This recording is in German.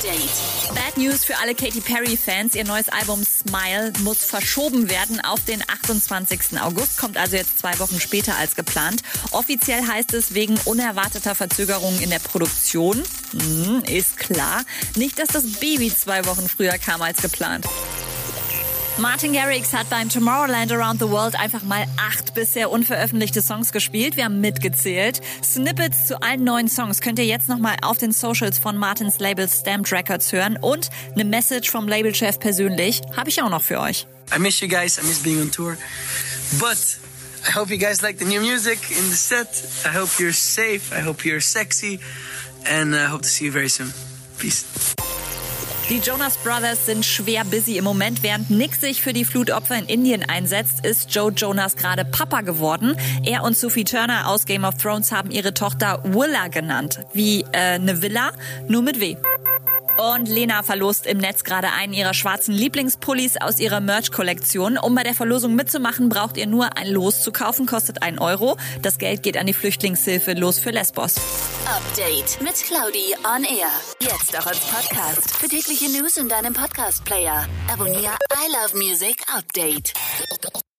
Update. Bad News für alle Katy Perry-Fans. Ihr neues Album Smile muss verschoben werden auf den 28. August, kommt also jetzt zwei Wochen später als geplant. Offiziell heißt es wegen unerwarteter Verzögerungen in der Produktion. Hm, ist klar. Nicht, dass das Baby zwei Wochen früher kam als geplant. Martin Garrix hat beim Tomorrowland Around the World einfach mal acht bisher unveröffentlichte Songs gespielt. Wir haben mitgezählt. Snippets zu allen neuen Songs könnt ihr jetzt nochmal auf den Socials von Martins Label Stamped Records hören und eine Message vom Labelchef persönlich habe ich auch noch für euch. I miss you guys. I miss being on tour. But I hope you guys like the new music in the set. I hope you're safe. I hope you're sexy. And I hope to see you very soon. Peace. Die Jonas Brothers sind schwer busy im Moment. Während Nick sich für die Flutopfer in Indien einsetzt, ist Joe Jonas gerade Papa geworden. Er und Sophie Turner aus Game of Thrones haben ihre Tochter Willa genannt. Wie äh, eine Villa, nur mit W. Und Lena verlost im Netz gerade einen ihrer schwarzen Lieblingspullis aus ihrer Merch-Kollektion. Um bei der Verlosung mitzumachen, braucht ihr nur ein Los zu kaufen, kostet ein Euro. Das Geld geht an die Flüchtlingshilfe Los für Lesbos. Update mit Claudi on Air. Jetzt auch als Podcast. Für tägliche News in deinem Podcast-Player. Abonniere I Love Music Update.